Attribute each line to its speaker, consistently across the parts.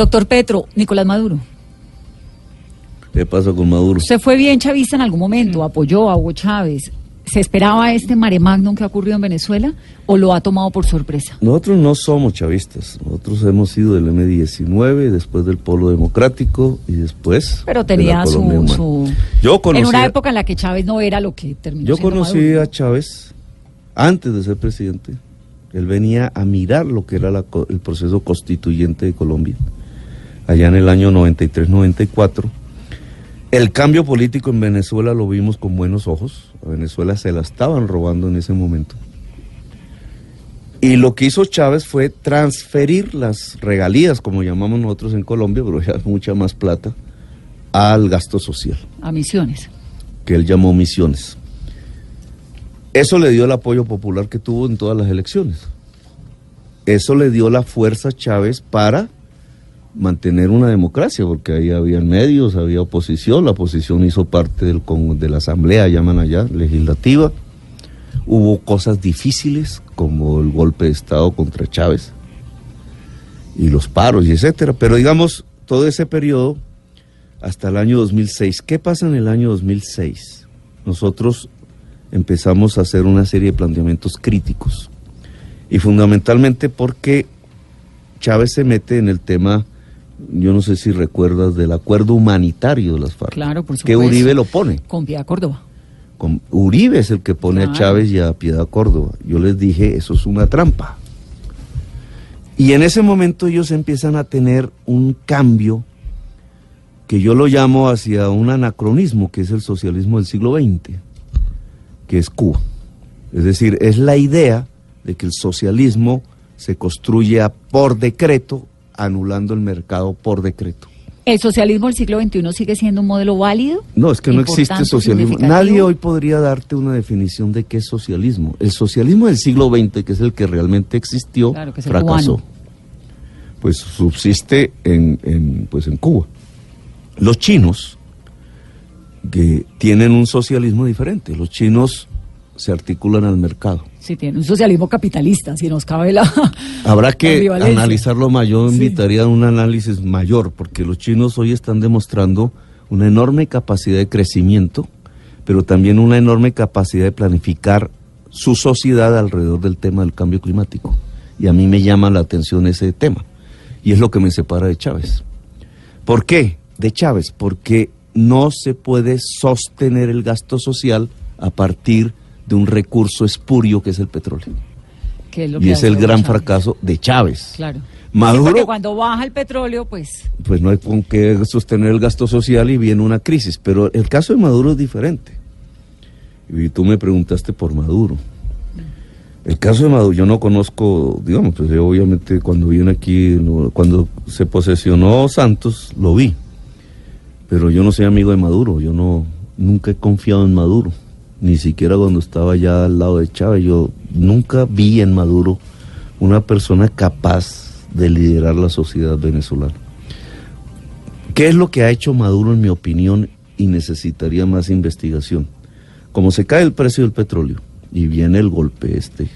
Speaker 1: Doctor Petro, Nicolás Maduro.
Speaker 2: ¿Qué pasa con Maduro?
Speaker 1: ¿Usted fue bien chavista en algún momento? ¿Apoyó a Hugo Chávez? ¿Se esperaba este mare magnum que ha ocurrido en Venezuela o lo ha tomado por sorpresa?
Speaker 2: Nosotros no somos chavistas. Nosotros hemos sido del M19, después del Polo Democrático y después.
Speaker 1: Pero tenía su, su,
Speaker 2: Yo conocí
Speaker 1: En una época en la que Chávez no era lo que terminó
Speaker 2: Yo conocí
Speaker 1: Maduro.
Speaker 2: a Chávez antes de ser presidente. Él venía a mirar lo que era la co- el proceso constituyente de Colombia, allá en el año 93-94. El cambio político en Venezuela lo vimos con buenos ojos. A Venezuela se la estaban robando en ese momento. Y lo que hizo Chávez fue transferir las regalías, como llamamos nosotros en Colombia, pero ya mucha más plata, al gasto social
Speaker 1: A misiones.
Speaker 2: que él llamó misiones. Eso le dio el apoyo popular que tuvo en todas las elecciones. Eso le dio la fuerza a Chávez para mantener una democracia, porque ahí había medios, había oposición, la oposición hizo parte del, de la asamblea, llaman allá, legislativa. Hubo cosas difíciles, como el golpe de Estado contra Chávez y los paros y etcétera, pero digamos, todo ese periodo hasta el año 2006. ¿Qué pasa en el año 2006? Nosotros empezamos a hacer una serie de planteamientos críticos y fundamentalmente porque Chávez se mete en el tema, yo no sé si recuerdas, del acuerdo humanitario de las FARC.
Speaker 1: Claro, por
Speaker 2: Que
Speaker 1: supuesto.
Speaker 2: Uribe lo pone.
Speaker 1: Con Piedad Córdoba.
Speaker 2: Con- Uribe es el que pone a. Chávez y a Piedad Córdoba. Yo les dije, eso es una trampa. Y en ese momento ellos empiezan a tener un cambio que yo lo llamo hacia un anacronismo, que es el socialismo del siglo XX, que es Cuba. Es decir, es la idea de que el socialismo se construye por decreto, anulando el mercado por decreto.
Speaker 1: ¿El socialismo del siglo XXI sigue siendo un modelo válido?
Speaker 2: No, es que no existe socialismo. Nadie hoy podría darte una definición de qué es socialismo. El socialismo del siglo XX, que es el que realmente existió,
Speaker 1: Claro, que
Speaker 2: fracasó.
Speaker 1: cubano.
Speaker 2: Pues subsiste en, en, pues en Cuba. Los chinos, que tienen un socialismo diferente. Los chinos se articulan al mercado.
Speaker 1: Sí, tiene un socialismo capitalista, si nos cabe la...
Speaker 2: Habrá que analizarlo más. Yo invitaría a un análisis mayor, porque los chinos hoy están demostrando una enorme capacidad de crecimiento, pero también una enorme capacidad de planificar su sociedad alrededor del tema del cambio climático. Y a mí me llama la atención ese tema. Y es lo que me separa de Chávez. ¿Por qué? De Chávez, porque no se puede sostener el gasto social a partir de un recurso espurio que es el petróleo.
Speaker 1: que es lo
Speaker 2: Y
Speaker 1: que
Speaker 2: es el gran
Speaker 1: Chávez.
Speaker 2: fracaso de Chávez.
Speaker 1: Claro.
Speaker 2: Maduro-
Speaker 1: Sí, porque cuando baja el petróleo, pues...
Speaker 2: Pues no hay con qué sostener el gasto social y viene una crisis. Pero el caso de Maduro es diferente. Y tú me preguntaste por Maduro. El caso de Maduro, yo no conozco, digamos, pues yo obviamente cuando vine aquí, cuando se posesionó Santos, lo vi. Pero yo no soy amigo de Maduro, yo no, nunca he confiado en Maduro. Ni siquiera cuando estaba ya al lado de Chávez, yo nunca vi en Maduro una persona capaz de liderar la sociedad venezolana. ¿Qué es lo que ha hecho Maduro, en mi opinión, y necesitaría más investigación? Como se cae el precio del petróleo y viene el golpe este,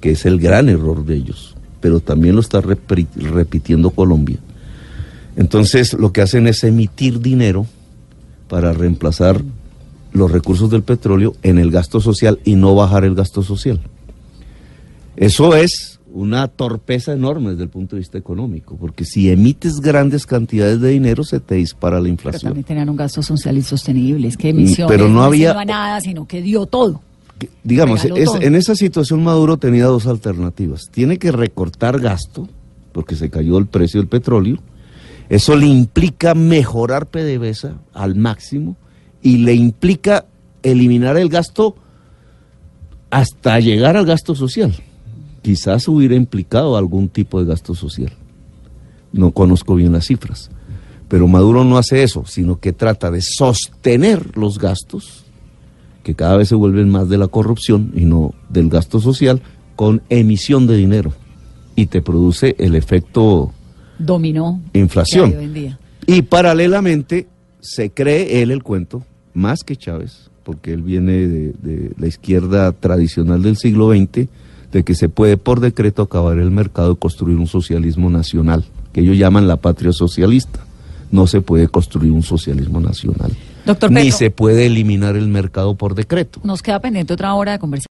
Speaker 2: que es el gran error de ellos, pero también lo está repitiendo Colombia. Entonces lo que hacen es emitir dinero para reemplazar los recursos del petróleo en el gasto social y no bajar el gasto social. Eso es una torpeza enorme desde el punto de vista económico, porque si emites grandes cantidades de dinero se te dispara la
Speaker 1: Pero
Speaker 2: inflación.
Speaker 1: también tenían un gasto social insostenible. Es que emisiones
Speaker 2: pero no había-
Speaker 1: nada, sino que dio todo.
Speaker 2: Que- Digamos,
Speaker 1: Regaló
Speaker 2: es-
Speaker 1: todo.
Speaker 2: en esa situación Maduro tenía dos alternativas. Tiene que recortar gasto, porque se cayó el precio del petróleo. Eso le implica mejorar PDVSA al máximo y le implica eliminar el gasto hasta llegar al gasto social. Quizás hubiera implicado algún tipo de gasto social. no conozco bien las cifras. Pero Maduro no hace eso, sino que trata de sostener los gastos, que cada vez se vuelven más de la corrupción y no del gasto social, con emisión de dinero. Y te produce el efecto
Speaker 1: Dominó.
Speaker 2: inflación.
Speaker 1: hoy en día.
Speaker 2: Y paralelamente se cree él el cuento, más que Chávez, porque él viene de, de la izquierda tradicional del siglo XX, de que se puede por decreto acabar el mercado y construir un socialismo nacional, que ellos llaman la patria socialista. No se puede construir un socialismo nacional.
Speaker 1: Doctor
Speaker 2: Ni se puede eliminar el mercado por decreto.
Speaker 1: Nos queda pendiente otra hora de conversación.